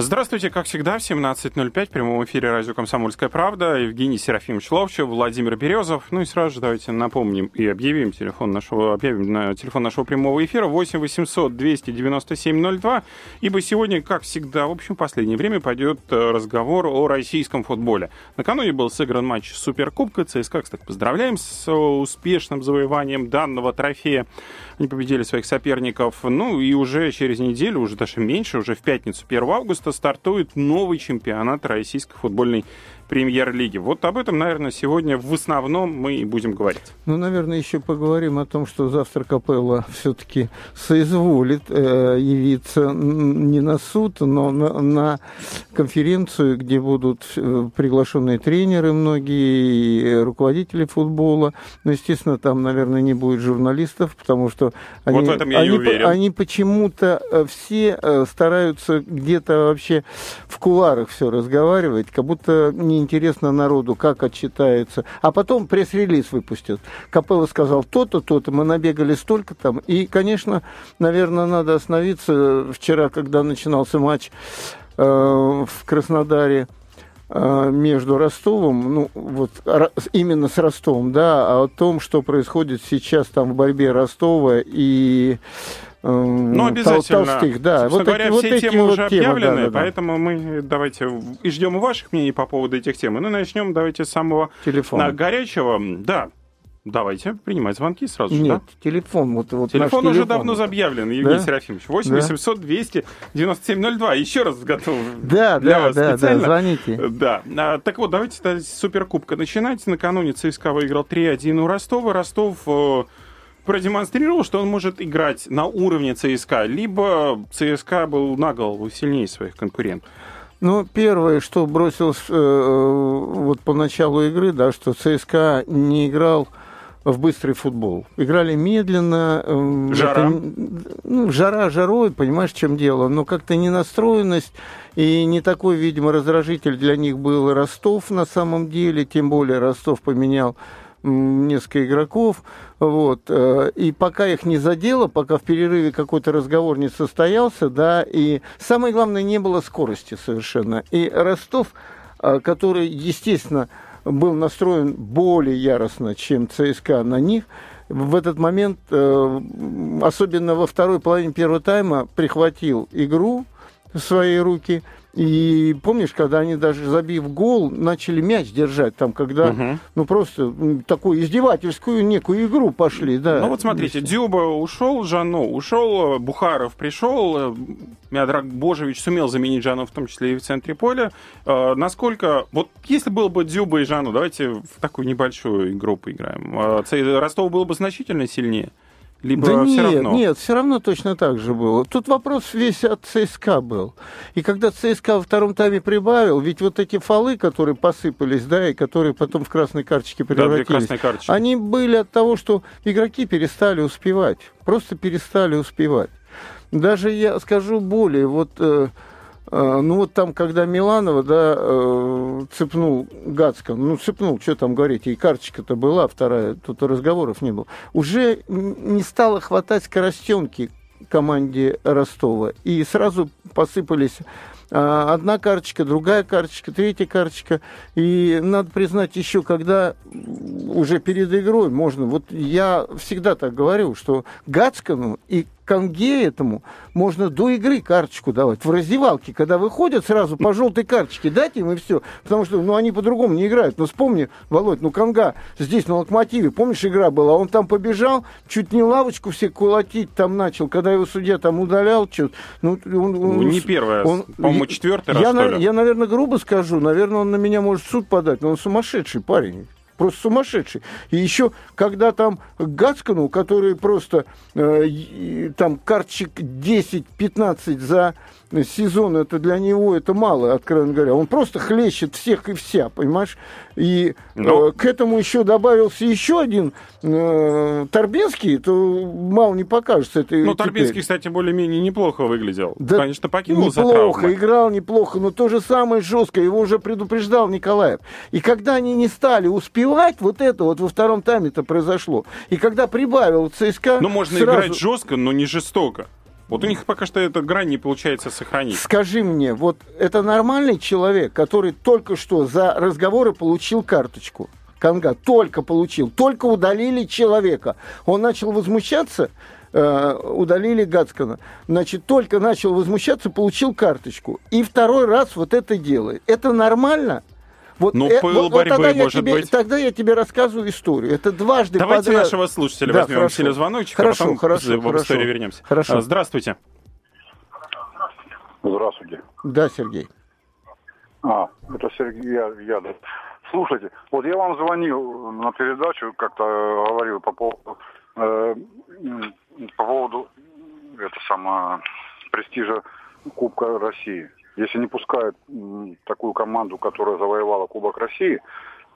Здравствуйте, как всегда, в 17.05 в прямом эфире радио «Комсомольская правда». Евгений Серафимович Ловчев, Владимир Березов. Ну и сразу же давайте напомним и объявим телефон нашего, объявим на телефон нашего прямого эфира 8 800 297 02. Ибо сегодня, как всегда, в общем, в последнее время пойдет э, разговор о российском футболе. Накануне был сыгран матч Суперкубка. ЦСКА, кстати, поздравляем с успешным завоеванием данного трофея. Они победили своих соперников. Ну и уже через неделю, уже даже меньше, уже в пятницу 1 августа стартует новый чемпионат российской футбольной премьер-лиги. Вот об этом, наверное, сегодня в основном мы и будем говорить. Ну, наверное, еще поговорим о том, что завтра Капелла все-таки соизволит э, явиться не на суд, но на, на конференцию, где будут э, приглашенные тренеры многие, руководители футбола. Но, естественно, там, наверное, не будет журналистов, потому что они, вот они, уверен. они почему-то э, все э, стараются где-то вообще в куларах все разговаривать, как будто не интересно народу, как отчитается. А потом пресс-релиз выпустят. Капелло сказал то-то, то-то, мы набегали столько там. И, конечно, наверное, надо остановиться. Вчера, когда начинался матч э, в Краснодаре, э, между Ростовом, ну вот именно с Ростовом, да, о том, что происходит сейчас там в борьбе Ростова и ну, обязательно. Толстых, да. вот говоря, эти, все вот темы вот уже темы, объявлены, да, да, да. поэтому мы давайте и ждем ваших мнений по поводу этих тем. Ну, начнем давайте с самого Телефона. горячего. Да, Давайте принимать звонки сразу же, Нет, да? телефон. Вот, вот телефон уже телефон. давно объявлен, Евгений Да? Серафимович. 8 Да. 800 200 9702. Еще раз готов Да, для да, вас да, да, специально. звоните. Да. А, так вот, давайте с Суперкубка начинать. Накануне ЦСКА выиграл 3-1 у Ростова. Ростов э, продемонстрировал, что он может играть на уровне ЦСКА, либо ЦСКА был на голову сильнее своих конкурентов. Ну, первое, что бросилось э, вот по началу игры, да, что ЦСКА не играл в быстрый футбол. Играли медленно. э, Жара. это, ну, жара жарой, понимаешь, в чем дело. Но как-то ненастроенность и не такой, видимо, раздражитель для них был Ростов на самом деле. Тем более Ростов поменял несколько игроков. Вот. э, И пока их не задело, пока в перерыве какой-то разговор не состоялся, да, и самое главное, не было скорости совершенно. И Ростов, э, который, естественно, был настроен более яростно, чем ЦСКА на них, в этот момент, э, особенно во второй половине первого тайма, прихватил игру в свои руки. И помнишь, когда они даже забив гол, начали мяч держать, там, когда, Мгм. ну, просто такую издевательскую некую игру пошли, да. Ну вот смотрите, Дюба ушел, Жано ушел, Бухаров пришел, э, Миодраг Божевич сумел заменить Жану, в том числе и в центре поля. Э, Насколько... Вот если был бы Дюба и Жану, давайте в такую небольшую игру поиграем. Э, Ростов был бы значительно сильнее? Либо да все нет, равно? нет, все равно точно так же было. Тут вопрос весь от ЦСКА был. И когда ЦСКА во втором тайме прибавил, ведь вот эти фолы, которые посыпались, да, и которые потом в красной карточке Да, превратились, красные карточки. они были от того, что игроки перестали успевать. Просто перестали успевать. Даже я скажу более, вот, э, ну вот там, когда Миланова, да, э, цепнул Гацка, ну цепнул, что там говорить, и карточка-то была вторая, тут разговоров не было, уже не стало хватать скоростенки команде Ростова. И сразу посыпались а, одна карточка, другая карточка, третья карточка. И надо признать еще, когда уже перед игрой можно... Вот я всегда так говорю, что Гацкану и Конге этому можно до игры карточку давать. В раздевалке, когда выходят, сразу по желтой карточке дать им и все. Потому что ну, они по-другому не играют. Но вспомни, Володь, ну Конга здесь на локомотиве, помнишь, игра была, он там побежал, чуть не лавочку все кулатить там начал, когда его судья там удалял, что ну, он, Ну, он- не первый раз, по-моему, четвертый раз, я, на- я, наверное, грубо скажу, наверное, он на меня может суд подать, но он сумасшедший парень. Просто сумасшедший. И еще, когда там Гацкану, который просто э, там карточек 10-15 за сезон, это для него это мало, откровенно говоря. Он просто хлещет всех и вся, понимаешь? и Ну. э, к этому еще добавился еще один э, Торбинский, то мало не покажется. Это Ну. Торбинский, кстати, более-менее неплохо выглядел. Да Конечно, покинул неплохо, играл неплохо, но то же самое жестко, его уже предупреждал Николаев. И когда они не стали успевать, вот это вот во втором тайме-то произошло. И когда прибавил ЦСКА... Ну, можно сразу- играть жестко, но не жестоко. Вот у них пока что эта грань не получается сохранить. Скажи мне, вот это нормальный человек, который только что за разговоры получил карточку? Канга только получил, только удалили человека. Он начал возмущаться, э, удалили Гацкана. Значит, только начал возмущаться, получил карточку. И второй раз вот это делает. Это нормально? Вот, Ну, э, пыл вот- вот борьбы, тогда я может тебе, быть. Тогда я тебе рассказываю историю. Это дважды Давайте подряд. нашего слушателя Да, возьмем хорошо. телезвоночек, Хорошо, а потом хорошо, в хорошо. историю вернемся. Хорошо. А, Здравствуйте. Здравствуйте. Да, Сергей. А, это Сергей я, я, да. Слушайте, вот я вам звонил на передачу, как-то говорил по поводу, э, по поводу это самое, престижа Кубка России. Если не пускают такую команду, которая завоевала Кубок России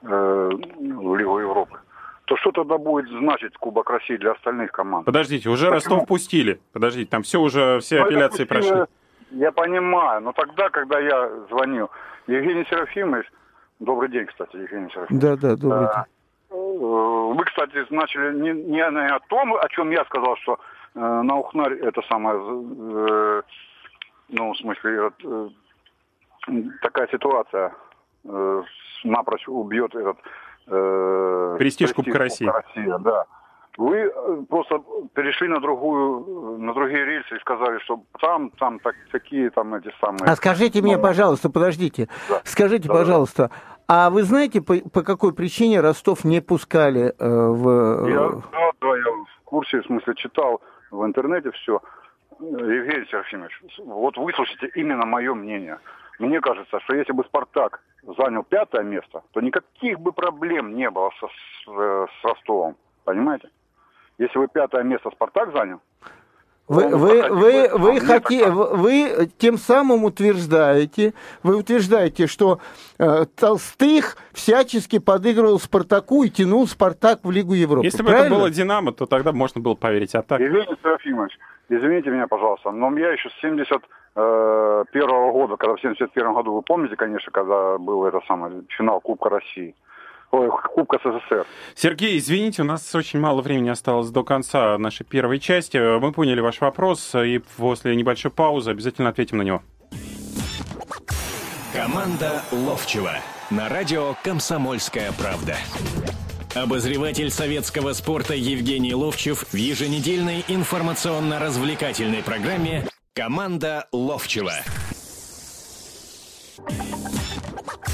э, в Лигу Европы, то что тогда будет значить Кубок России для остальных команд? Подождите, уже Почему? Ростов пустили. Подождите, там все уже, все Ну, апелляции пустили, прошли. Я понимаю, но тогда, когда я звонил, Евгений Серафимович, добрый день, кстати, Евгений Серафимович. Да, да, добрый А, э, Вы, кстати, начали не, не о том, о чем я сказал, что э, на Ухнарь это самое, э, ну, в смысле, э, такая ситуация э, напрочь убьет этот э, Престиж Кубка России. России, да. Вы э, просто перешли на другую, на другие рельсы и сказали, что там, там так, такие там эти самые. А скажите мне, Ну, пожалуйста, подождите, Да. скажите, Да, да. пожалуйста, а вы знаете, по, по какой причине Ростов не пускали э, в... Я, да, да, я в курсе, в смысле, читал в интернете все. Евгений Серафимович, вот выслушайте именно мое мнение. Мне кажется, что если бы «Спартак» занял пятое место, то никаких бы проблем не было со- с, э, с Ростовом. Понимаете? Если бы пятое место «Спартак» занял, Вы, вы, вы, а вы, мне хоте- вы- тем самым утверждаете, вы утверждаете, что э, Толстых всячески подыгрывал Спартаку и тянул Спартак в Лигу Европы. Если бы это правильно? было Динамо, то тогда можно было поверить. А так, Евгений Серафимович, извините меня, пожалуйста, но я еще с 71 первого года, когда в 71 году, вы помните, конечно, когда был это самое финал Кубка России, ой, Кубка СССР. Сергей, извините, у нас очень мало времени осталось до конца нашей первой части. Мы поняли ваш вопрос, и после небольшой паузы обязательно ответим на него. Команда Ловчева на радио «Комсомольская правда». Обозреватель советского спорта Евгений Ловчев в еженедельной информационно-развлекательной программе «Команда Ловчева».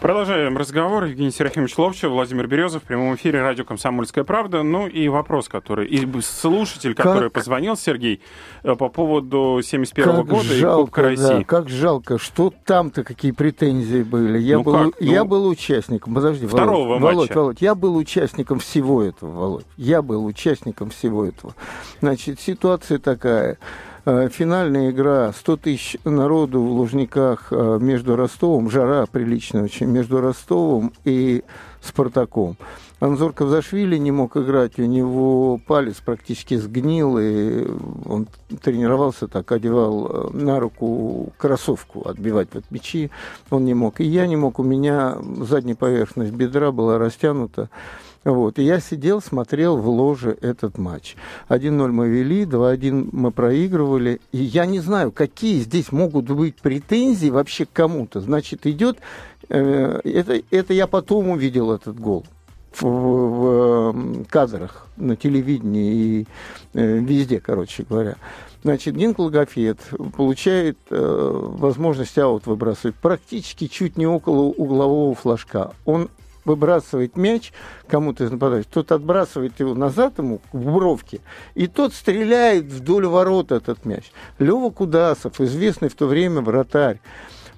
Продолжаем разговор. Евгений Серафимович Ловчев, Владимир Березов в прямом эфире радио «Комсомольская правда». Ну и вопрос, который... И слушатель, который Как- позвонил, Сергей, э, по поводу 71 Как года и жалко, Кубка России. да, как жалко, что там-то какие претензии были. Я, Ну был, как? я Ну, был участником, подожди, второго Володь, Володь, матча. Володь, я был участником всего этого, Володь. Я был участником всего этого. Значит, ситуация такая. Э, Финальная игра, 100 тысяч народу в Лужниках э, между Ростовом, жара приличная очень, между Ростовом и Спартаком. Анзор Кавзашвили не мог играть, у него палец практически сгнил, и он тренировался так, одевал э, на руку кроссовку отбивать вот мячи, он не мог. И я не мог, у меня задняя поверхность бедра была растянута, вот. И я сидел, смотрел в ложе этот матч. 1-0 мы вели, 2-1 мы проигрывали. И я не знаю, какие здесь могут быть претензии вообще к кому-то. Значит, идет... э, это, это я потом увидел этот гол в, в, м, кадрах на телевидении и э, везде, короче говоря. Значит, Генк Логофет получает э, возможность аут выбрасывать практически чуть не около углового флажка. Он выбрасывает мяч кому-то из нападающих, тот отбрасывает его назад ему в бровке, и тот стреляет вдоль ворот этот мяч. Лева Кудасов, известный в то время вратарь,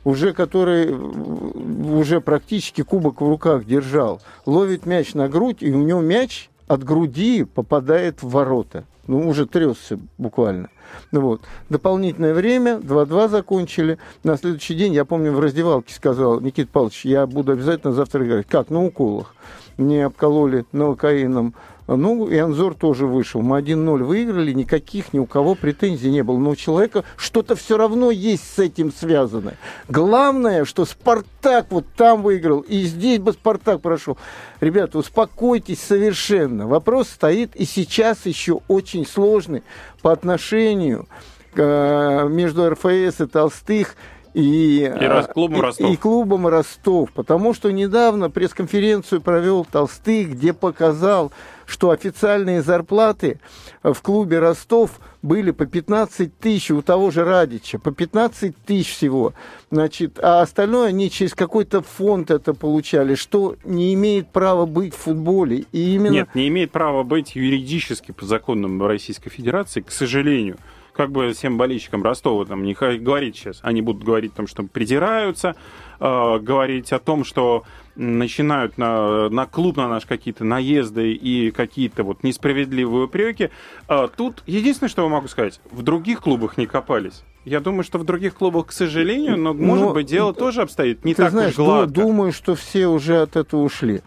уже который уже практически кубок в руках держал, ловит мяч на грудь, и у него мяч от груди попадает в ворота. Ну, уже тресся буквально. Ну вот. Дополнительное время, 2-2 закончили. На следующий день, я помню, в раздевалке сказал, Никит Павлович, я буду обязательно завтра играть. Как? На уколах. Мне обкололи новокаином ну, и Анзор тоже вышел. Мы 1-0 выиграли, никаких ни у кого претензий не было. Но у человека что-то все равно есть с этим связано. Главное, что Спартак вот там выиграл, и здесь бы Спартак прошел. Ребята, успокойтесь совершенно. Вопрос стоит и сейчас еще очень сложный по отношению э, между РФС и Толстых и, и раз, клубом Ростов. И, и клубом Ростов. Потому что недавно пресс-конференцию провел Толстых, где показал, что официальные зарплаты в клубе Ростов были по 15 тысяч у того же Радича, по 15 тысяч всего. Значит, а остальное они через какой-то фонд это получали, что не имеет права быть в футболе. И именно... Нет, не имеет права быть юридически по законам Российской Федерации, к сожалению как бы всем болельщикам Ростова там не говорить сейчас. Они будут говорить о том, что придираются, э, говорить о том, что начинают на, на клуб на наш какие-то наезды и какие-то вот несправедливые упреки. Э, тут единственное, что я могу сказать, в других клубах не копались. Я думаю, что в других клубах, к сожалению, но, может но, быть, дело тоже обстоит не так знаешь, уж гладко. Думаю, что все уже от этого ушли.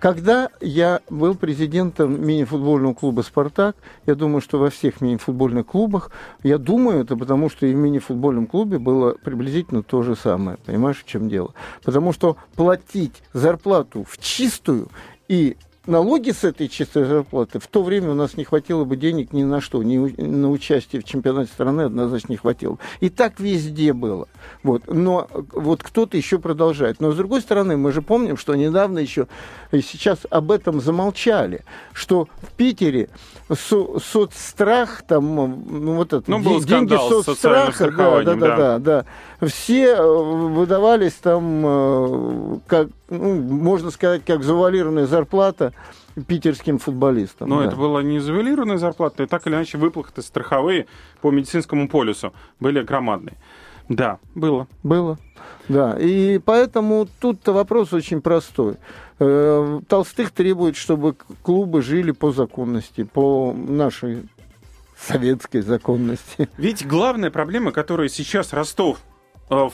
Когда я был президентом мини-футбольного клуба «Спартак», я думаю, что во всех мини-футбольных клубах, я думаю это потому, что и в мини-футбольном клубе было приблизительно то же самое. Понимаешь, в чем дело? Потому что платить зарплату в чистую и налоги с этой чистой зарплаты, в то время у нас не хватило бы денег ни на что, ни на участие в чемпионате страны однозначно не хватило. И так везде было. Вот. Но вот кто-то еще продолжает. Но с другой стороны, мы же помним, что недавно еще, и сейчас об этом замолчали, что в Питере со соцстрах, там, ну вот это, ну, был деньги соцстраха, да, да, да, да, да, все э, выдавались там, э, как, ну, можно сказать, как завуалированная зарплата питерским футболистам. Но да. это была не завуалированная зарплата, и так или иначе выплаты страховые по медицинскому полюсу были громадные. Да, было. Было, да. И поэтому тут-то вопрос очень простой. Э, Толстых требует, чтобы клубы жили по законности, по нашей советской законности. Ведь главная проблема, которую сейчас Ростов э,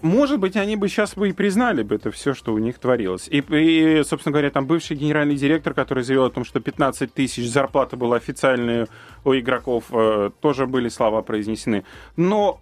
может быть, они бы сейчас бы и признали бы это все, что у них творилось. И, и, собственно говоря, там бывший генеральный директор, который заявил о том, что 15 тысяч зарплата была официальная у игроков, э, тоже были слова произнесены. Но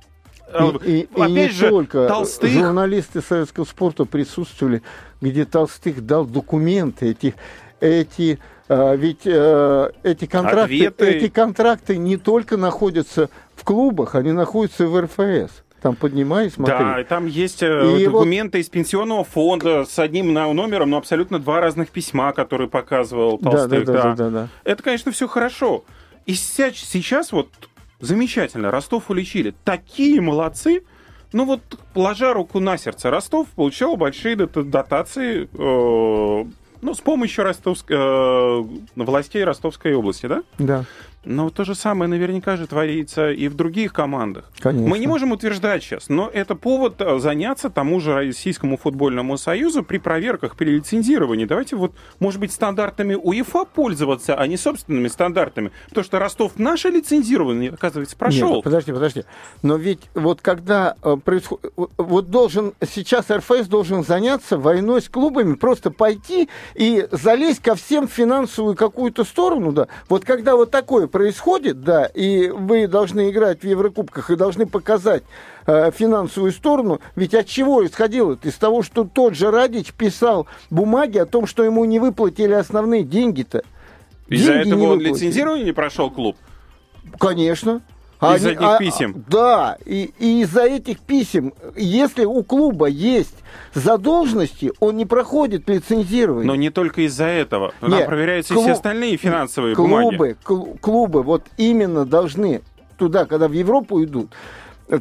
и, и, Опять и не же, только Толстых... журналисты советского спорта присутствовали, где Толстых дал документы, эти, эти а, ведь э, эти контракты, эти контракты не только находятся в клубах, они находятся в РФС. Там поднимай, смотри. Да, и там есть э, и документы вот... из пенсионного фонда с одним номером, но абсолютно два разных письма, которые показывал Толстых. Да, да, да, да. да, да. Это, конечно, все хорошо. И сейчас вот Замечательно, Ростов уличили. Такие молодцы. Ну вот, ложа руку на сердце, Ростов получал большие дотации э, ну, с помощью Ростовск... э, властей Ростовской области, да? Да. Но то же самое наверняка же творится и в других командах. Конечно. Мы не можем утверждать сейчас, но это повод э, заняться тому же Российскому футбольному союзу при проверках, при лицензировании. Давайте вот, может быть, стандартами УЕФА пользоваться, а не собственными стандартами. Потому что Ростов наше лицензирование, оказывается, прошел. Нет, подожди, подожди. Но ведь вот когда э, происходит... Вот должен... Сейчас РФС должен заняться войной с клубами, просто пойти и залезть ко всем финансовую какую-то сторону, да. Вот когда вот такое происходит, да, и вы должны играть в Еврокубках и должны показать э, финансовую сторону, ведь от чего исходило? Из того, что тот же Радич писал бумаги о том, что ему не выплатили основные деньги-то. Из-за этого он лицензирование не прошел клуб? Конечно. Из за этих а, писем? Да, и, и из-за этих писем, если у клуба есть задолженности, он не проходит лицензирование. Но не только из-за этого. Там Нет, проверяются клуб, все остальные финансовые клубы, бумаги. Клубы вот именно должны туда, когда в Европу идут,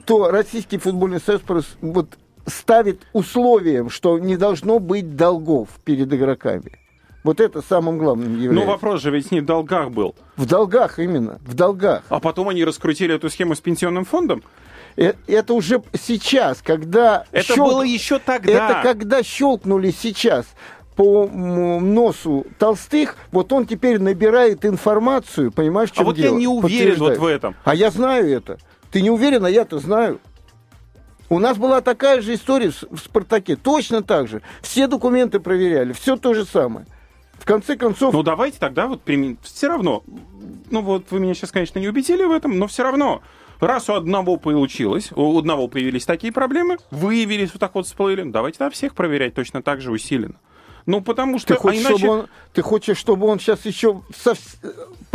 то Российский футбольный союз вот ставит условием, что не должно быть долгов перед игроками. Вот это самым главным является. Но вопрос же ведь не в долгах был. В долгах именно, в долгах. А потом они раскрутили эту схему с пенсионным фондом? Э, это уже сейчас, когда... Это щелк... было еще тогда. Это когда щелкнули сейчас. по носу толстых, вот он теперь набирает информацию, понимаешь, в чем А вот дело? я не уверен вот в этом. А я знаю это. Ты не уверен, а я-то знаю. У нас была такая же история в «Спартаке». Точно так же. Все документы проверяли. Все то же самое. В конце концов... Ну, давайте тогда вот применим. Все равно. Ну, вот вы меня сейчас, конечно, не убедили в этом, но все равно. Раз у одного получилось, у одного появились такие проблемы, выявились, вот так вот всплыли, давайте на всех проверять точно так же усиленно. Ну, потому что... Ты хочешь, а иначе... чтобы он, ты хочешь, чтобы он сейчас еще со,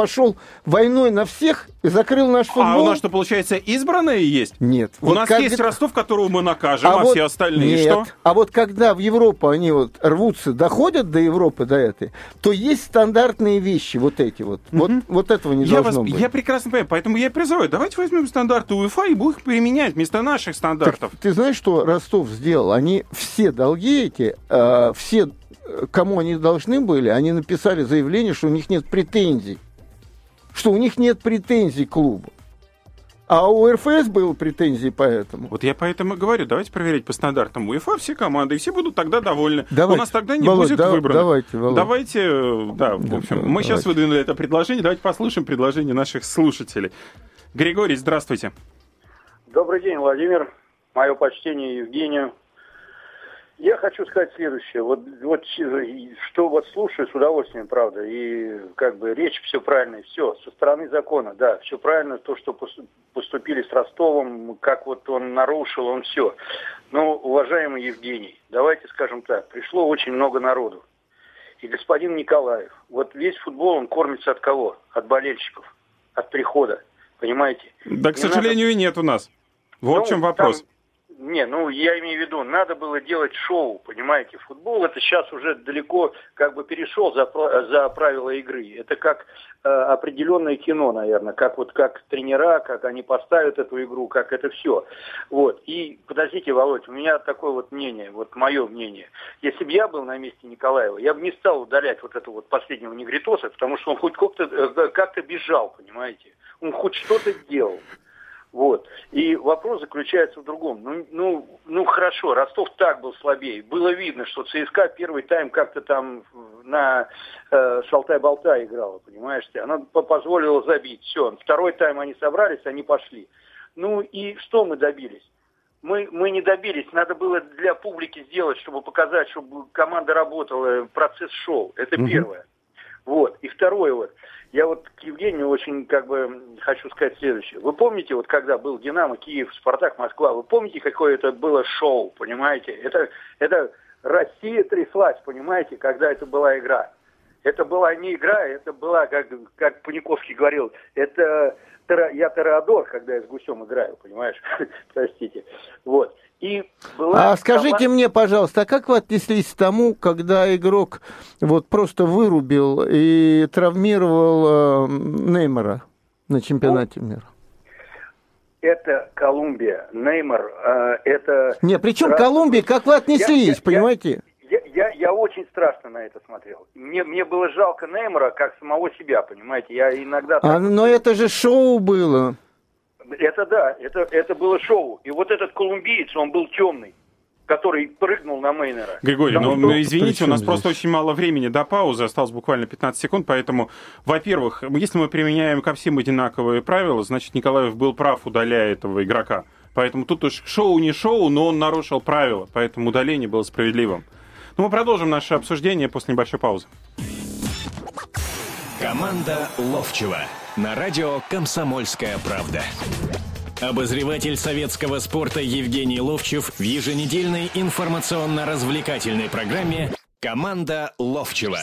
пошел войной на всех и закрыл наш футбол? А у нас что, получается, избранные есть? Нет. У вот нас как... есть Ростов, которого мы накажем, а, а вот... все остальные Нет. что? А вот когда в Европу они вот рвутся, доходят до Европы, до этой, то есть стандартные вещи, вот эти вот. Mm-hmm. Вот, вот этого не я должно вас, быть. Я прекрасно понимаю, поэтому я призываю, давайте возьмем стандарты УЕФА и будем их применять вместо наших стандартов. Так, ты знаешь, что Ростов сделал? Они все долги эти, э, все кому они должны были, они написали заявление, что у них нет претензий. Что у них нет претензий к клубу. А у РФС было претензии по этому. Вот я поэтому и говорю, давайте проверять по стандартам УЕФА все команды, и все будут тогда довольны. Давайте. У нас тогда не Володь, будет да, выбрано. Давайте, Володь. Давайте, да, в общем, да, мы давайте. сейчас выдвинули это предложение, давайте послушаем предложение наших слушателей. Григорий, здравствуйте. Добрый день, Владимир. Мое почтение Евгению. Я хочу сказать следующее. Вот, вот что вот слушаю с удовольствием, правда, и как бы речь все правильно, все со стороны закона, да, все правильно, то, что поступили с Ростовом, как вот он нарушил, он все. Но, уважаемый Евгений, давайте скажем так, пришло очень много народу. И господин Николаев, вот весь футбол, он кормится от кого? От болельщиков, от прихода, понимаете? Да, к Не сожалению, надо... и нет у нас. Вот ну, в чем вопрос. Там не, ну я имею в виду, надо было делать шоу, понимаете, футбол это сейчас уже далеко как бы перешел за, за правила игры. Это как э, определенное кино, наверное, как вот как тренера, как они поставят эту игру, как это все. Вот. И подождите, Володь, у меня такое вот мнение, вот мое мнение. Если бы я был на месте Николаева, я бы не стал удалять вот этого вот последнего негритоса, потому что он хоть как-то э, как бежал, понимаете. Он хоть что-то делал. Вот. И вопрос заключается в другом. Ну, ну, ну хорошо, Ростов так был слабее. Было видно, что ЦСКА первый тайм как-то там на э, шалтай-болтай играла, понимаешь? Она позволила забить. Все. Второй тайм они собрались, они пошли. Ну и что мы добились? Мы, мы не добились. Надо было для публики сделать, чтобы показать, чтобы команда работала, процесс шел. Это угу. первое. Вот. И второе вот. Я вот к Евгению очень как бы хочу сказать следующее. Вы помните, вот когда был Динамо, Киев, Спартак, Москва, вы помните, какое это было шоу, понимаете? Это, это Россия тряслась, понимаете, когда это была игра. Это была не игра, это была, как, как Паниковский говорил, это я Тореадор, когда я с гусем играю, понимаешь? Простите. Вот. И была а скажите команда... мне, пожалуйста, а как вы отнеслись к тому, когда игрок вот просто вырубил и травмировал э, Неймара на чемпионате ну, мира? Это Колумбия, Неймар, э, это... Не, причем Колумбия, как вы отнеслись, я, понимаете? Я, я, я очень страшно на это смотрел. Мне, мне было жалко Неймара, как самого себя, понимаете? Я иногда... А, но это же шоу было. Это да, это, это было шоу. И вот этот колумбиец, он был темный который прыгнул на Мейнера. Григорий, ну, что... извините, у нас здесь? просто очень мало времени до паузы, осталось буквально 15 секунд, поэтому, во-первых, если мы применяем ко всем одинаковые правила, значит, Николаев был прав, удаляя этого игрока. Поэтому тут уж шоу не шоу, но он нарушил правила, поэтому удаление было справедливым. Но мы продолжим наше обсуждение после небольшой паузы. Команда Ловчева на радио «Комсомольская правда». Обозреватель советского спорта Евгений Ловчев в еженедельной информационно-развлекательной программе «Команда Ловчева».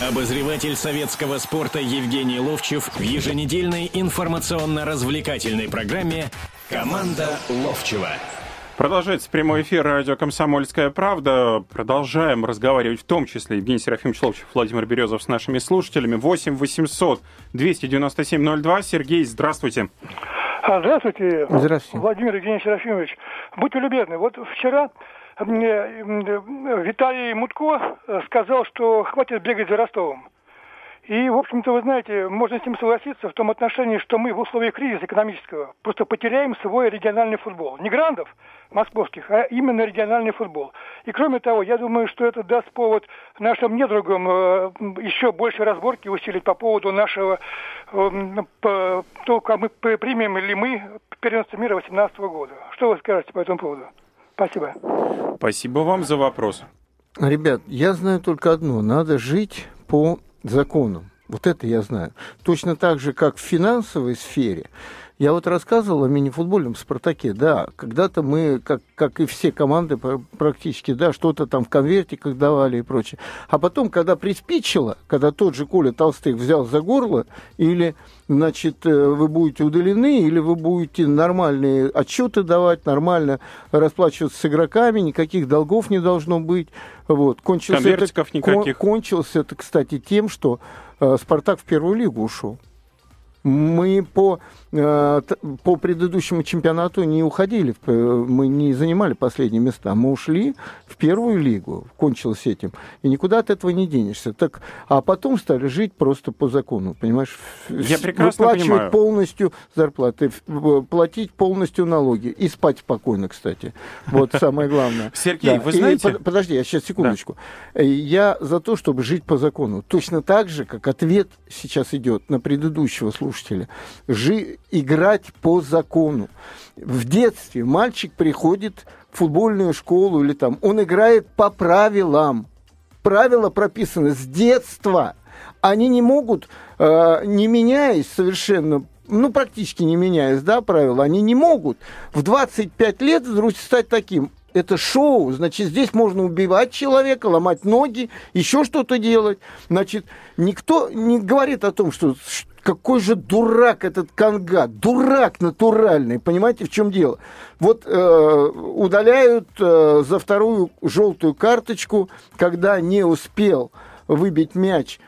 Обозреватель советского спорта Евгений Ловчев в еженедельной информационно-развлекательной программе «Команда Ловчева». Продолжается прямой эфир радио «Комсомольская правда». Продолжаем разговаривать в том числе Евгений Серафимович Ловчев, Владимир Березов с нашими слушателями. 8 800 297 02. Сергей, здравствуйте. А, здравствуйте. Здравствуйте. Владимир Евгений Серафимович. Будьте любезны, вот вчера Виталий Мутко сказал, что хватит бегать за Ростовом. И, в общем-то, вы знаете, можно с ним согласиться в том отношении, что мы в условиях кризиса экономического просто потеряем свой региональный футбол. Не грандов московских, а именно региональный футбол. И кроме того, я думаю, что это даст повод нашим недругам э, еще больше разборки усилить по поводу нашего, э, по, то, как мы примем ли мы первенство мира 2018 года. Что вы скажете по этому поводу? Спасибо. Спасибо вам за вопрос. Ребят, я знаю только одно. Надо жить по законам. Вот это я знаю. Точно так же, как в финансовой сфере, я вот рассказывал о мини-футбольном «Спартаке». Да, когда-то мы, как, как и все команды практически, да, что-то там в конвертиках давали и прочее. А потом, когда приспичило, когда тот же Коля Толстых взял за горло, или, значит, э, вы будете удалены, или вы будете нормальные отчеты давать, нормально расплачиваться с игроками, никаких долгов не должно быть. Вот. Кончился Конвертиков это, никаких. Кон, кончилось это, кстати, тем, что э, «Спартак» в первую лигу ушел. Мы по Э, по предыдущему чемпионату не уходили, мы не занимали последние места, мы ушли в первую лигу, кончилось этим, и никуда от этого не денешься. Так, а потом стали жить просто по закону, понимаешь? Я прекрасно Выплачивать понимаю. полностью зарплаты, платить полностью налоги и спать спокойно, кстати. Вот самое главное. Сергей, вы знаете... Подожди, я сейчас секундочку. Я за то, чтобы жить по закону. Точно так же, как ответ сейчас идет на предыдущего слушателя. Жи играть по закону. В детстве мальчик приходит в футбольную школу или там, он играет по правилам. Правила прописаны с детства. Они не могут, э, не меняясь совершенно ну, практически не меняясь, да, правила, они не могут в 25 лет вдруг стать таким это шоу, значит, здесь можно убивать человека, ломать ноги, еще что-то делать. Значит, никто не говорит о том, что какой же дурак этот Канга, дурак натуральный, понимаете, в чем дело? Вот э, удаляют э, за вторую желтую карточку, когда не успел выбить мяч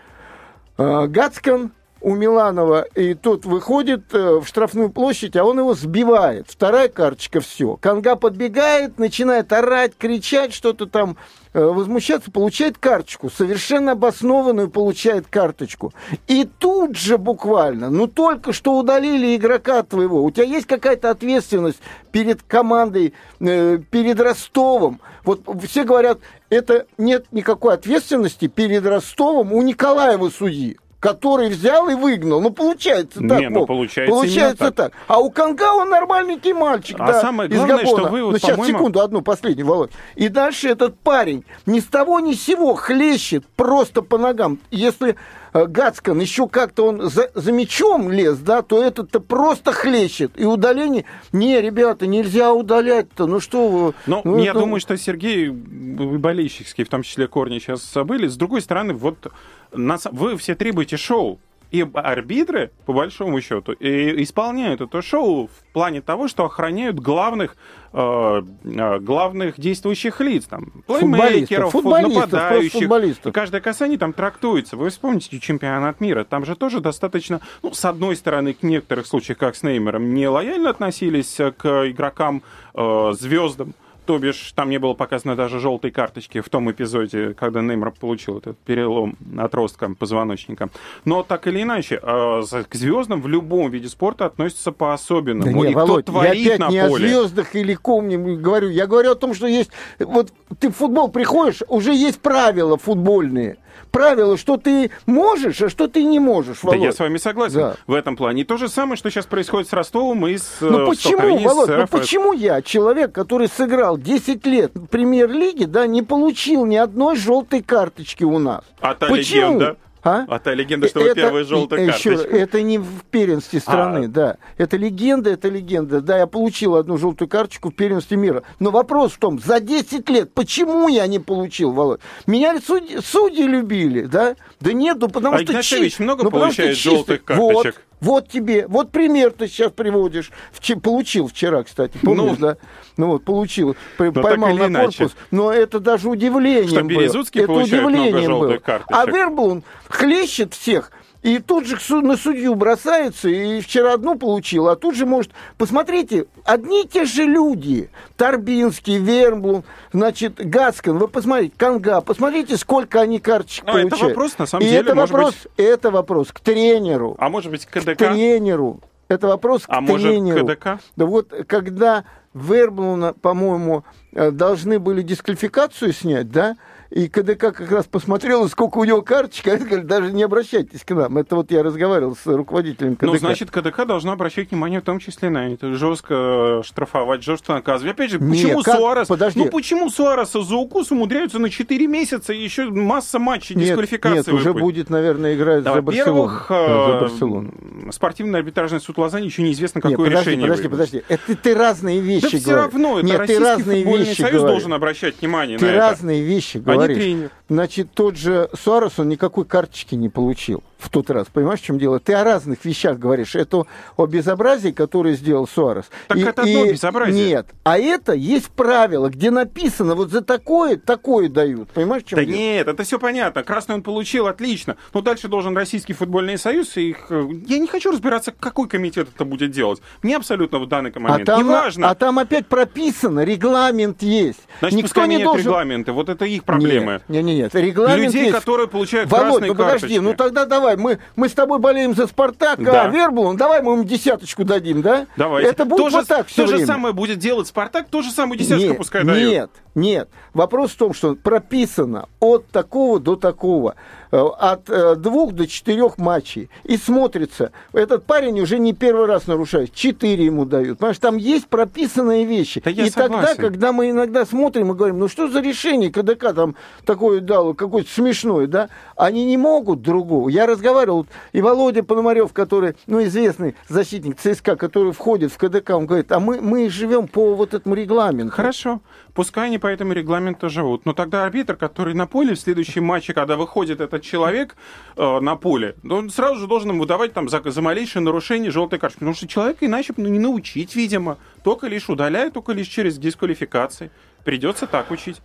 э, Гацкан, у Миланова, и тот выходит э, в штрафную площадь, а он его сбивает. Вторая карточка, все. Канга подбегает, начинает орать, кричать, что-то там э, возмущаться, получает карточку, совершенно обоснованную получает карточку. И тут же буквально, ну только что удалили игрока твоего, у тебя есть какая-то ответственность перед командой, э, перед Ростовом. Вот все говорят, это нет никакой ответственности перед Ростовом у Николаева судьи который взял и выгнал. Ну, получается так. Не, ну, получается, получается так. так. А у Канга он нормальненький мальчик, а да, самое из главное, Габона. что вы, вот, ну, сейчас, секунду, одну последнюю, Володь. И дальше этот парень ни с того ни с сего хлещет просто по ногам. Если Гацкан еще как-то он за, за мячом лез, да, то этот-то просто хлещет. И удаление... Не, ребята, нельзя удалять-то, ну что вы... Ну, ну я ну... думаю, что Сергей, вы болельщические, в том числе корни сейчас забыли. С другой стороны, вот нас, вы все требуете шоу. И арбитры, по большому счету, и исполняют это шоу в плане того, что охраняют главных, э, э главных действующих лиц, там, плеймейкеров, нападающих. Футболистов. И каждое касание там трактуется. Вы вспомните чемпионат мира. Там же тоже достаточно, ну, с одной стороны, к некоторых случаях, как с Неймером, не лояльно относились к игрокам, э, звездам, то бишь, там не было показано даже желтой карточки в том эпизоде, когда Неймар получил этот перелом отростка позвоночника. Но так или иначе, э, к звездам в любом виде спорта относятся по-особенному. Да не, И Володь, кто творит я опять на не поле. о звездах или ком не говорю. Я говорю о том, что есть... Вот ты в футбол приходишь, уже есть правила футбольные правила, что ты можешь, а что ты не можешь, Володь. Да я с вами согласен да. в этом плане. И то же самое, что сейчас происходит с Ростовом и с Ну почему, с Володь, ну почему я, человек, который сыграл 10 лет в премьер-лиге, да, не получил ни одной желтой карточки у нас? А та почему? легенда? А? а та легенда, что вы это, первая желтая еще, карточка. Это не в первенстве страны, А. да. Это легенда, это легенда. Да, я получил одну желтую карточку в первенстве мира. Но вопрос в том, за 10 лет, почему я не получил, Володь? Меня судьи, судьи любили, да? Да нет, ну потому А что... Игнатьевич чи- много ну, получает желтых карточек? вот тебе, вот пример ты сейчас приводишь. Вче- получил вчера, кстати, помнишь, Ну, да? Ну вот, получил, П- так поймал на иначе. корпус. Но это даже удивлением Что, было. Это удивлением было. А Верблун хлещет всех И тут же на судью бросается, и вчера одну получил, а тут же может... Посмотрите, одни и те же люди. Торбинский, Вермблум, значит, Гацкан, вы посмотрите, Канга, посмотрите, сколько они карточек Но получают. это вопрос, на самом и деле, это вопрос, быть- это вопрос к тренеру. А может быть, К КДК? тренеру. Это вопрос к А может, тренеру. КДК? Да вот, когда Верблуна, по-моему, э, должны были дисквалификацию снять, да, и КДК как раз посмотрел, сколько у него карточек, а они говорят, даже не обращайтесь к нам. Это вот я разговаривал с руководителем КДК. Ну, значит, КДК должна обращать внимание в том числе на это. Жестко штрафовать, жестко наказывать. Опять же, почему как- Суарес... подожди. Ну, почему Суареса за укус умудряются на 4 месяца и еще масса матчей нет, дисквалификации нет, уже выпасть? будет, наверное, играть Да, за Барселону. Во-первых, за э, Барселону. спортивный арбитражный суд Лозанни еще неизвестно, Нет, какое подожди, решение подожди, вынесет. подожди. Это ты разные вещи Да все говоришь. равно, это Нет, ты разные вещи союз говоришь. должен обращать внимание Ты на это. разные вещи не говоришь. Значит, тот же Суарес, он никакой карточки не получил в тот раз. Понимаешь, в чем дело? Ты о разных вещах говоришь. Это о безобразии, которое сделал Суарес. Так это одно безобразие. Нет. А это есть правило, где написано, вот за такое, такое дают. Понимаешь, в чем Да дело? нет, это все понятно. Красный он получил, отлично. Но дальше должен Российский футбольный союз. И их... э, Я не хочу разбираться, какой комитет это будет делать. Мне абсолютно в данный А момент там, неважно. а там опять прописано, регламент есть. Значит, Никто пускай не меняют должен... регламенты. Вот это их проблемы. Нет, нет, нет. Регламент Людей, есть. которые получают Володь, красные ну подожди, карточки. ну тогда давай, мы, мы с тобой болеем за Спартак, Да. а Верблун, давай мы ему десяточку дадим, да? Давайте. Это будет то же, вот так все То же время. самое будет делать Спартак, то же самое десятку нет, пускай дают. Нет, нет. Вопрос в том, что прописано от такого до такого, от э, двух до четырех матчей. И смотрится, этот парень уже не первый раз нарушает, четыре ему дают. Понимаешь, там есть прописанные вещи. Да и тогда, согласен. когда мы иногда смотрим и говорим, ну что за решение КДК там такое дало, какое-то смешное, да? Они не могут другого. Я разговаривал, и Володя Пономарев, который, ну, известный защитник ЦСКА, который входит в КДК, он говорит, а мы, мы живем по вот этому регламенту. Хорошо. Пускай они по этому регламенту живут. Но тогда арбитр, который на поле в следующем матче, когда выходит этот человек э, на поле, то он сразу же должен ему давать там за, за малейшее нарушение желтой карточки. Потому что человека иначе ну, не научить, видимо. Только лишь удаляют, только лишь через дисквалификации. Придется так учить.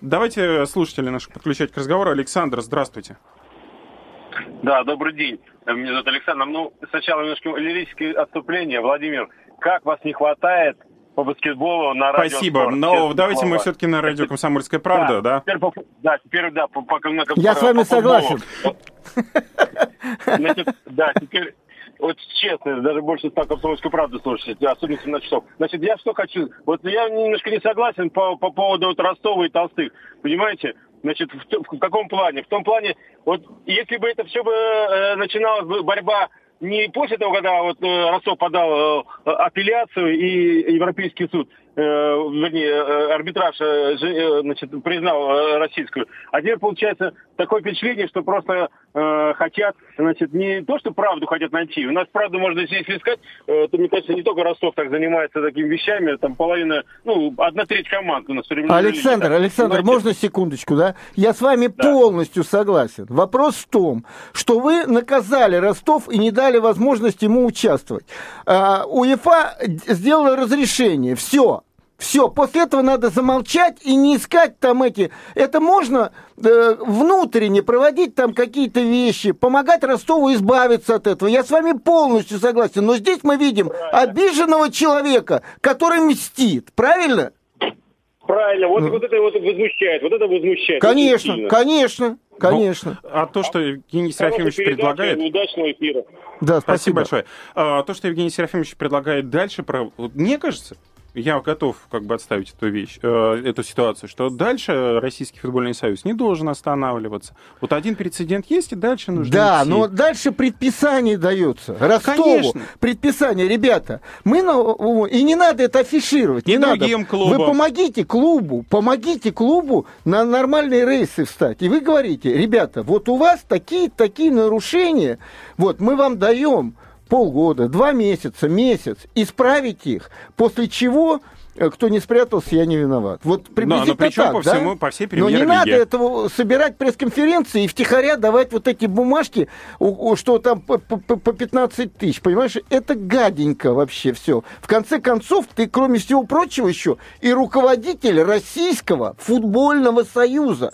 Давайте слушатели наших подключать к разговору. Александр, здравствуйте. Да, добрый день. Меня зовут Александр. Ну, сначала немножко лирическое отступление. Владимир, как вас не хватает по баскетболу на радио Спасибо. «Спорт»? Но Честное давайте мы слово. все-таки на радио «Комсомольская правда», да? Теперь по, да, теперь да, по, по- на- Я по- с вами по согласен. Значит, да, теперь вот честно, даже больше стал комсомольскую правду слушать, особенно 17 часов. Значит, я что хочу, вот я немножко не согласен по, по поводу вот Ростова и Толстых, понимаете? Значит, в, в каком плане? В том плане, вот если бы это все бы э, начиналась бы борьба не после того, когда вот э, Ростов подал э, апелляцию и Европейский суд, э, вернее, арбитраж значит, признал российскую. А теперь получается такое впечатление, что просто э, хотят, значит, не то, что правду хотят найти. У нас правду можно здесь искать. Э, то, мне кажется, не только Ростов так занимается такими вещами. Там половина, ну, одна треть команд у нас Александр, лиги. Александр, Понимаете? можно секундочку, да? Я с вами полностью согласен. Вопрос в том, что вы наказали Ростов и не дали возможность ему участвовать. А, УЕФА сделала разрешение. Все. Все, после этого надо замолчать и не искать там эти... Это можно э, внутренне проводить там какие-то вещи, помогать Ростову избавиться от этого. Я с вами полностью согласен. Но здесь мы видим обиженного человека, который мстит. Правильно? Правильно, вот, вот это вот возмущает, вот это возмущает. Ну. Конечно, конечно, конечно. А то, что Евгений Хорошей Серафимович предлагает... Удачного эфира. Да, Спасибо спасибо. большое. А, то, что Евгений Серафимович предлагает дальше, про... мне кажется, я готов как бы отставить эту вещь, э, эту ситуацию, что дальше Российский футбольный союз не должен останавливаться. Вот один прецедент есть, и дальше нужно Да, идти. но дальше предписание дается. Ростову Конечно. предписание, ребята. Мы на... и не надо это афишировать. И не надо. клубам. Вы помогите клубу, помогите клубу на нормальные рейсы встать. И вы говорите, ребята, вот у вас такие такие нарушения, вот мы вам даем полгода, два месяца, месяц, исправить их, после чего э, кто не спрятался, я не виноват. Вот приблизительно но причем так, по да? всему- по всей Но не надо этого собирать пресс-конференции и втихаря давать вот эти бумажки, что там по, по- по 15 тысяч, понимаешь? Это гаденько вообще все. В конце концов, ты, кроме всего прочего, еще и руководитель Российского футбольного союза.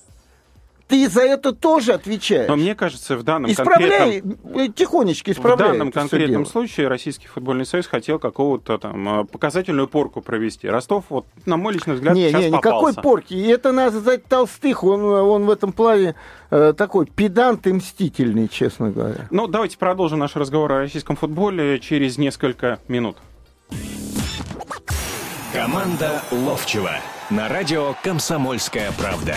Ты за это тоже отвечаешь. Но мне кажется, в данном Исправляй, конкретном... тихонечко исправляй. В данном конкретном случае Российский футбольный союз хотел какого-то там показательную порку провести. Ростов, вот, на мой личный взгляд, не, сейчас не, попался. никакой порки. И это надо сказать толстых. Он, он в этом плане э, такой педант и мстительный, честно говоря. Ну, давайте продолжим наш разговор о российском футболе через несколько минут. Команда Ловчева на радио «Комсомольская правда».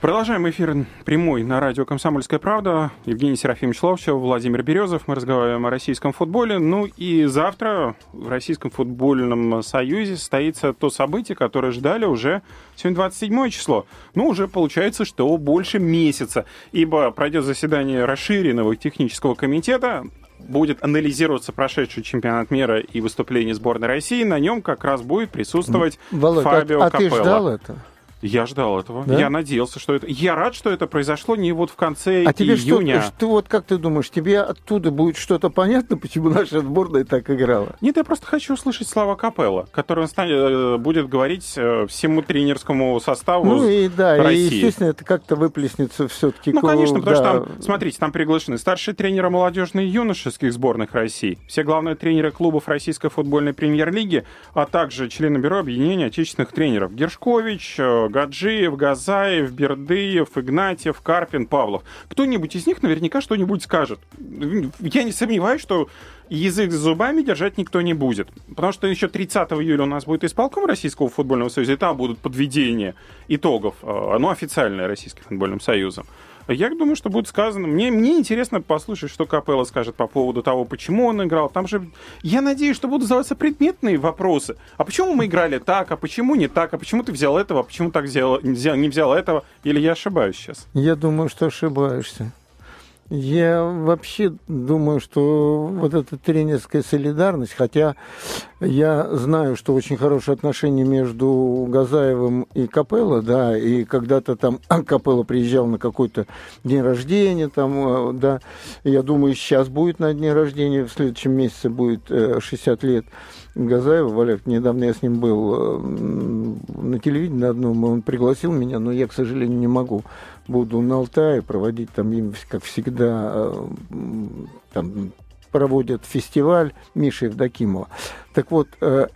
Продолжаем эфир прямой на радио «Комсомольская правда». Евгений Серафимович Ловчев, Владимир Березов. Мы разговариваем о российском футболе. Ну и завтра в Российском футбольном союзе состоится то событие, которое ждали уже сегодня 27 число. Ну, уже получается, что больше месяца, ибо пройдет заседание расширенного технического комитета, будет анализироваться прошедший чемпионат мира и выступление сборной России. На нем как раз будет присутствовать Володь, Фабио а, а Капелло. ты ждал это? Я ждал этого. Да? Я надеялся, что это... Я рад, что это произошло не вот в конце а тебе июня. Что, что, вот как ты думаешь, тебе оттуда будет что-то понятно, почему наша сборная так играла? Нет, я просто хочу услышать слова Капелла, который он станет, э, будет говорить э, всему тренерскому составу Ну и да, России. и естественно это как-то выплеснется все-таки. Ну, конечно, потому да. что там, смотрите, там приглашены старшие тренеры молодежной и юношеских сборных России, все главные тренеры клубов Российской футбольной премьер-лиги, а также члены бюро объединения отечественных тренеров Гершкович, э, Гаджиев, Газаев, Бердыев, Игнатьев, Карпин, Павлов. Кто-нибудь из них наверняка что-нибудь скажет. Я не сомневаюсь, что язык за зубами держать никто не будет. Потому что еще 30 июля у нас будет исполком Российского футбольного союза, и там будут подведения итогов, э, ну, официальные Российским футбольным союзом. Я думаю, что будет сказано. Мне, мне интересно послушать, что Капелло скажет по поводу того, почему он играл. Там же, я надеюсь, что будут задаваться предметные вопросы. А почему мы играли так, а почему не так, а почему ты взял этого, а почему так взял, не взял этого? Или я ошибаюсь сейчас? Я думаю, что ошибаешься. Я вообще думаю, что вот эта тренерская солидарность, хотя я знаю, что очень хорошие отношения между Газаевым и Капелло, да, и когда-то там Капелло приезжал на какой-то день рождения, там, э, да, я думаю, сейчас будет на дне рождения, в следующем месяце будет 60 лет Газаева, Валер, недавно я с ним был на телевидении на одном, он пригласил меня, но я, к сожалению, не могу. Буду на Алтае проводить там, как всегда, там проводят фестиваль Миши Евдокимова. Так вот,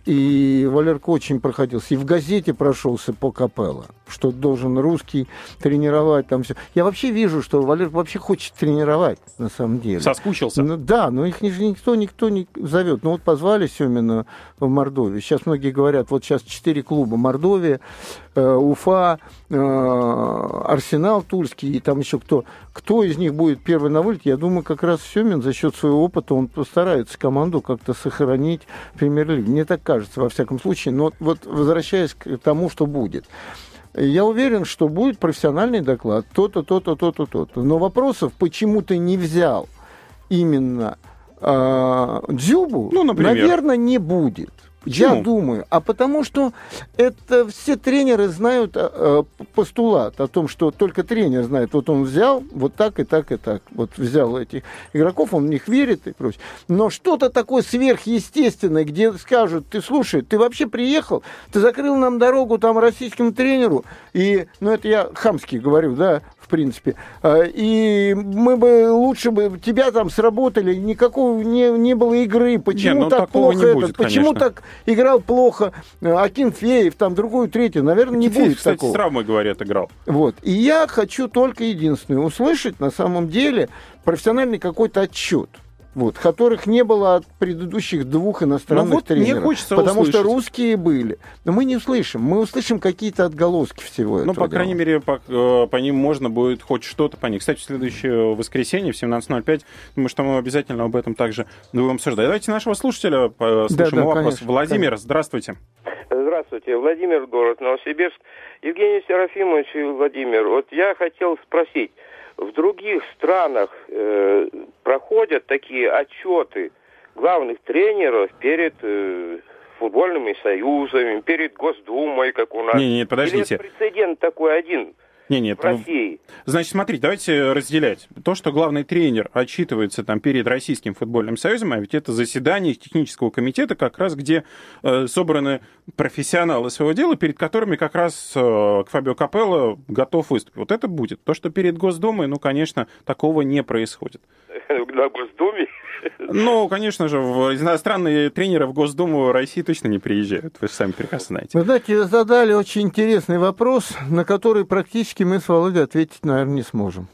и Валерка очень проходился. И в газете прошелся по Капелло, что должен русский тренировать там все. Я вообще вижу, что Валерка вообще хочет тренировать, на самом деле. Соскучился? Ну, да, но их никто, никто не зовет. Ну вот позвали Семина в Мордовию. Сейчас многие говорят, вот сейчас четыре клуба. Мордовия, э, Уфа, э, Арсенал Тульский и там еще кто. Кто из них будет первый на вылет? Я думаю, как раз Семин за счет своего опыта, он постарается команду как-то сохранить премьер-лиге. Мне так кажется, во всяком случае. Но вот возвращаясь к тому, что будет. Я уверен, что будет профессиональный доклад, то-то, то-то, то-то, то-то. Но вопросов, почему ты не взял именно э, Дзюбу, ну, например. наверное, не будет. Почему? Я думаю. А потому что это все тренеры знают э, постулат о том, что только тренер знает. Вот он взял вот так и так и так. Вот взял этих игроков, он в них верит и прочее. Но что-то такое сверхъестественное, где скажут, ты слушай, ты вообще приехал, ты закрыл нам дорогу там российскому тренеру, и, ну это я хамски говорю, да, в принципе. И мы бы лучше бы тебя там сработали, никакого не, не было игры. Почему не, ну, так плохо не этот? будет, Почему конечно. так играл плохо Акинфеев, там другую, третью? Наверное, не Акинфеев, будет кстати, такого. с травмой, говорят, играл. Вот. И я хочу только единственное услышать на самом деле профессиональный какой-то отчет. Вот, которых не было от предыдущих двух иностранных Ну вот мне тренеров. хочется потому услышать. что русские были. Но мы не услышим. Мы услышим какие-то отголоски всего этого. Ну, по крайней дела. мере, по, э, по ним можно будет хоть что-то по них. Кстати, в следующее воскресенье в 17.05, думаю, что мы обязательно об этом также будем обсуждать. Давайте нашего слушателя послушаем Да, да, вопрос. конечно, Владимир, конечно. здравствуйте. Здравствуйте, Владимир, город Новосибирск. Евгений Серафимович и Владимир, вот я хотел спросить, в других странах э, проходят такие отчеты главных тренеров перед э, футбольными союзами, перед Госдумой, как у нас. Не, не, подождите. Или прецедент такой один не, нет, в России. Значит, смотрите, давайте разделять. То, что главный тренер отчитывается там перед Российским футбольным союзом, а ведь это заседание технического комитета, как раз где э, собраны профессионалы своего дела, перед которыми как раз э, Фабио Капелло готов выступить. Вот это будет. То, что перед Госдумой, ну, конечно, такого не происходит. На Госдуме? Ну, конечно же, иностранные тренеры в Госдуму России точно не приезжают. Вы же сами прекрасно знаете. Вы знаете, задали очень интересный вопрос, на который практически мы с Володей ответить, наверное, не сможем.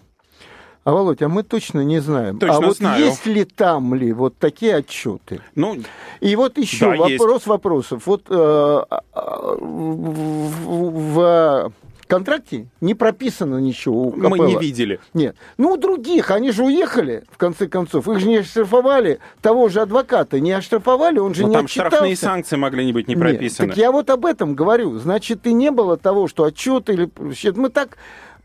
А, Володь, а мы точно не знаем. Точно а вот знаю. есть ли там ли вот такие отчеты? Ну, И вот еще Да, вопрос есть. вопросов. Вот э, э, в, в- в контракте не прописано ничего у мы не видели. Нет. Ну, у других, они же уехали, в конце концов. Их же не оштрафовали, того же адвоката не оштрафовали, он же Но не там штрафные отчитался. санкции могли не быть не Нет, прописаны. так я вот об этом говорю. Значит, и не было того, что отчет или... Мы так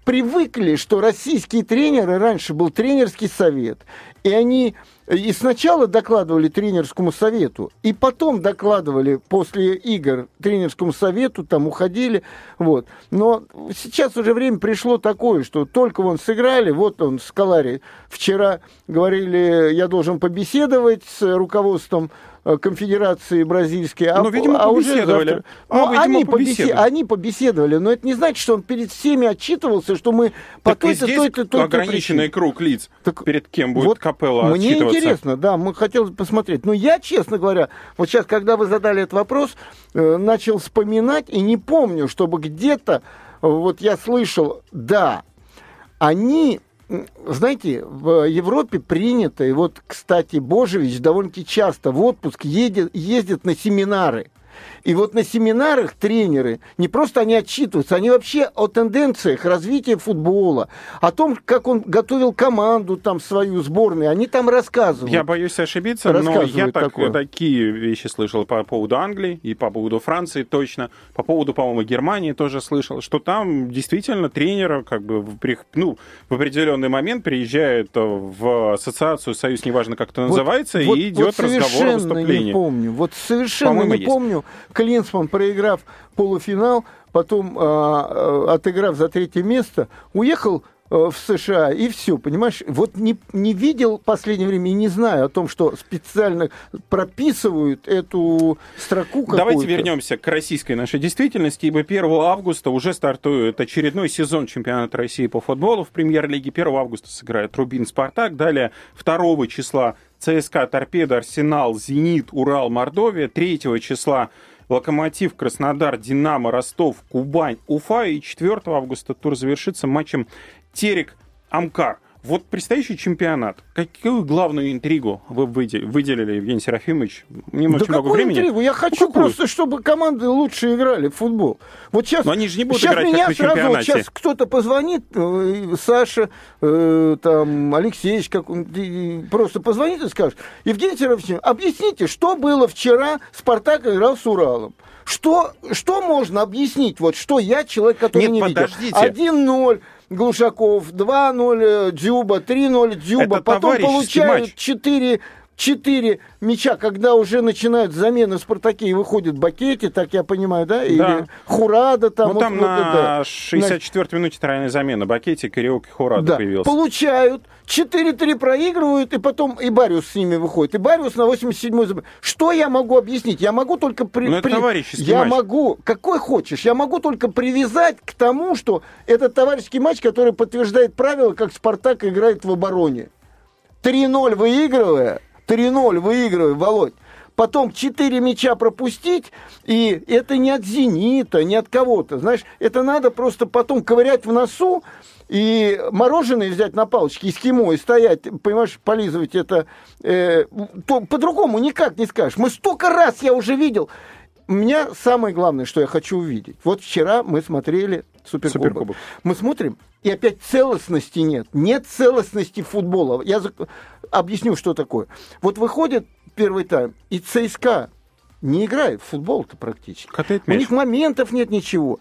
привыкли, что российские тренеры, раньше был тренерский совет, и они и сначала докладывали тренерскому совету, и потом докладывали после игр тренерскому совету, там уходили, вот. Но сейчас уже время пришло такое, что только вон сыграли, вот он, Скалари, вчера говорили, я должен побеседовать с руководством конфедерации бразильской, а, Ну, видимо, а уже побеседовали. завтра- А, видимо, они, побеседовали. побеседовали. они побеседовали, но это не значит, что он перед всеми отчитывался, что мы по Так и той-то, той-то, той-то ограниченный причине. круг лиц, Так перед кем будет вот Капелло Мне интересно, да, мы хотели посмотреть. Но я, честно говоря, вот сейчас, когда вы задали этот вопрос, э, начал вспоминать и не помню, чтобы где-то, э, вот я слышал, да, они, знаете, в Европе принято, и вот, кстати, Божевич довольно-таки часто в отпуск едет, ездит на семинары. И вот на семинарах тренеры, не просто они отчитываются, они вообще о тенденциях развития футбола, о том, как он готовил команду там свою сборную, они там рассказывают. Я боюсь ошибиться, но я так, такое. такие вещи слышал по поводу Англии и по поводу Франции точно. По поводу, по-моему, Германии тоже слышал, что там действительно тренер как бы ну, в определенный момент приезжает э, в ассоциацию, союз, неважно как это Вот- называется, вот- и идет вот разговор о выступлении. не помню. Вот совершенно По-моему, не есть. помню. Клинсман, проиграв полуфинал, потом а, отыграв за третье место, уехал э, в США, и все, понимаешь? Вот не, не видел в последнее время и не знаю о том, что специально прописывают эту строку. Давайте вернемся к российской нашей действительности, ибо 1 августа уже стартует очередной сезон чемпионата России по футболу в премьер-лиге. 1 августа сыграет Рубин Спартак, далее 2 числа ЦСКА, Торпедо, Арсенал, Зенит, Урал, Мордовия, 3 числа Локомотив, Краснодар, Динамо, Ростов, Кубань, Уфа. И 4 августа тур завершится матчем Терек, Амкар. Вот предстоящий чемпионат. Какую главную интригу вы выде- выделили, Евгений Серафимович? Не Да очень много какую времени. интригу? Я хочу какую? просто, чтобы команды лучше играли в футбол. Вот сейчас, Но они же не будут сейчас играть, меня как в сразу, чемпионате. сейчас кто-то позвонит, э, Саша, э, там, Алексеевич, как он, просто позвонит и скажет, Евгений Серафимович, объясните, что было вчера, Спартак играл с Уралом. Что, что можно объяснить? Вот что я, человек, который Нет, не подождите. видел. 1-0 Глушаков, 2-0 э, Дзюба, 3-0 Дзюба, Это потом получают матч. 4 четыре мяча, когда уже начинают замены в «Спартаке» и выходит Бакетти, так я понимаю, да? Или Да. Хурада там. Ну, вот- там вот это, да. на 64-й минуте тройная замена. Бакетти, Кариоки, Хорада Да, появился. получают, 4-3 проигрывают, и потом и Бариус с ними выходит. И Бариус на 87-й... заб- Что я могу объяснить? Я могу только... При... Ну, это при- Я матч. могу, какой хочешь, я могу только привязать к тому, что это товарищеский матч, который подтверждает правила, как «Спартак» играет в обороне. 3-0 выигрывая, 3-0 выигрывая, Володь, потом 4 мяча пропустить, и это не от «Зенита», не от кого-то, знаешь, это надо просто потом ковырять в носу, и мороженое взять на палочке, эскимо, и стоять, понимаешь, полизывать это, э, то по-другому никак не скажешь. Мы столько раз я уже видел. У меня самое главное, что я хочу увидеть. Вот вчера мы смотрели Суперкубок. Суперкубок. Мы смотрим, и опять целостности нет. Нет целостности футбола. Я зак- объясню, что такое. Вот выходит первый тайм, и ЦСКА не играет в футбол-то практически. У них моментов нет ничего.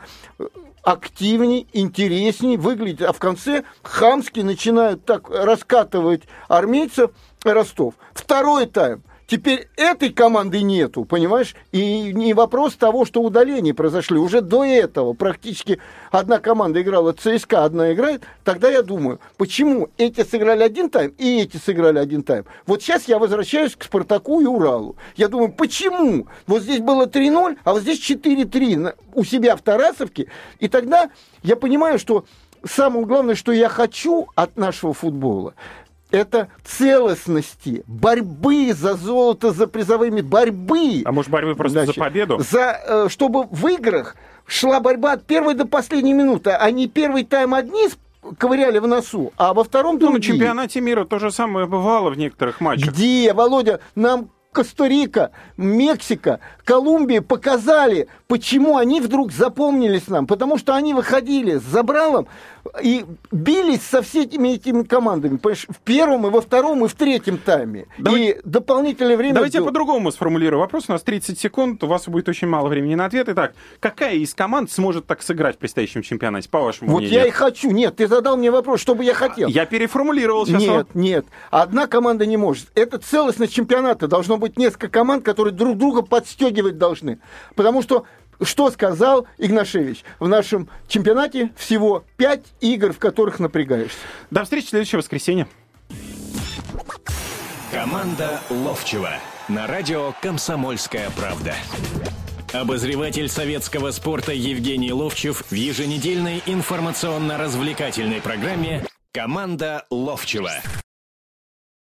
Активней, интересней выглядит. А в конце хамски начинают так раскатывать армейцев Ростов. Второй тайм. Теперь этой команды нету, понимаешь? И не вопрос того, что удаления произошли. Уже до этого практически одна команда играла ЦСКА, одна играет. Тогда я думаю, почему эти сыграли один тайм и эти сыграли один тайм. Вот сейчас я возвращаюсь к Спартаку и Уралу. Я думаю, почему? Вот здесь было 3-0, а вот здесь 4-3 у себя в Тарасовке. И тогда я понимаю, что самое главное, что я хочу от нашего футбола, это целостности, борьбы за золото, за призовыми, борьбы. А может, борьбы просто Значит, за победу? За, э, чтобы в играх шла борьба от первой до последней минуты, а не первый тайм одни ковыряли в носу, а во втором ну, на чемпионате мира то же самое бывало в некоторых матчах. Где, Володя? Нам Коста-Рика, Мексика, Колумбия показали, почему они вдруг запомнились нам. Потому что они выходили с забралом и бились со всеми этими командами. Понимаешь, в первом, и во втором, и в третьем тайме. Давай... И дополнительное время... Давайте я по-другому сформулирую вопрос. У нас 30 секунд, у вас будет очень мало времени на ответ. Итак, какая из команд сможет так сыграть в предстоящем чемпионате, по вашему вот мнению? Вот я и хочу. Нет, ты задал мне вопрос, что бы я хотел. Я переформулировал сейчас. Нет, нет. Одна команда не может. Это целостность чемпионата. Должно быть несколько команд, которые друг друга подстегивать должны. Потому что что сказал Игнашевич? В нашем чемпионате всего 5 игр, в которых напрягаешься. До встречи в следующее воскресенье. Команда Ловчева на радио «Комсомольская правда». Обозреватель советского спорта Евгений Ловчев в еженедельной информационно-развлекательной программе «Команда Ловчева».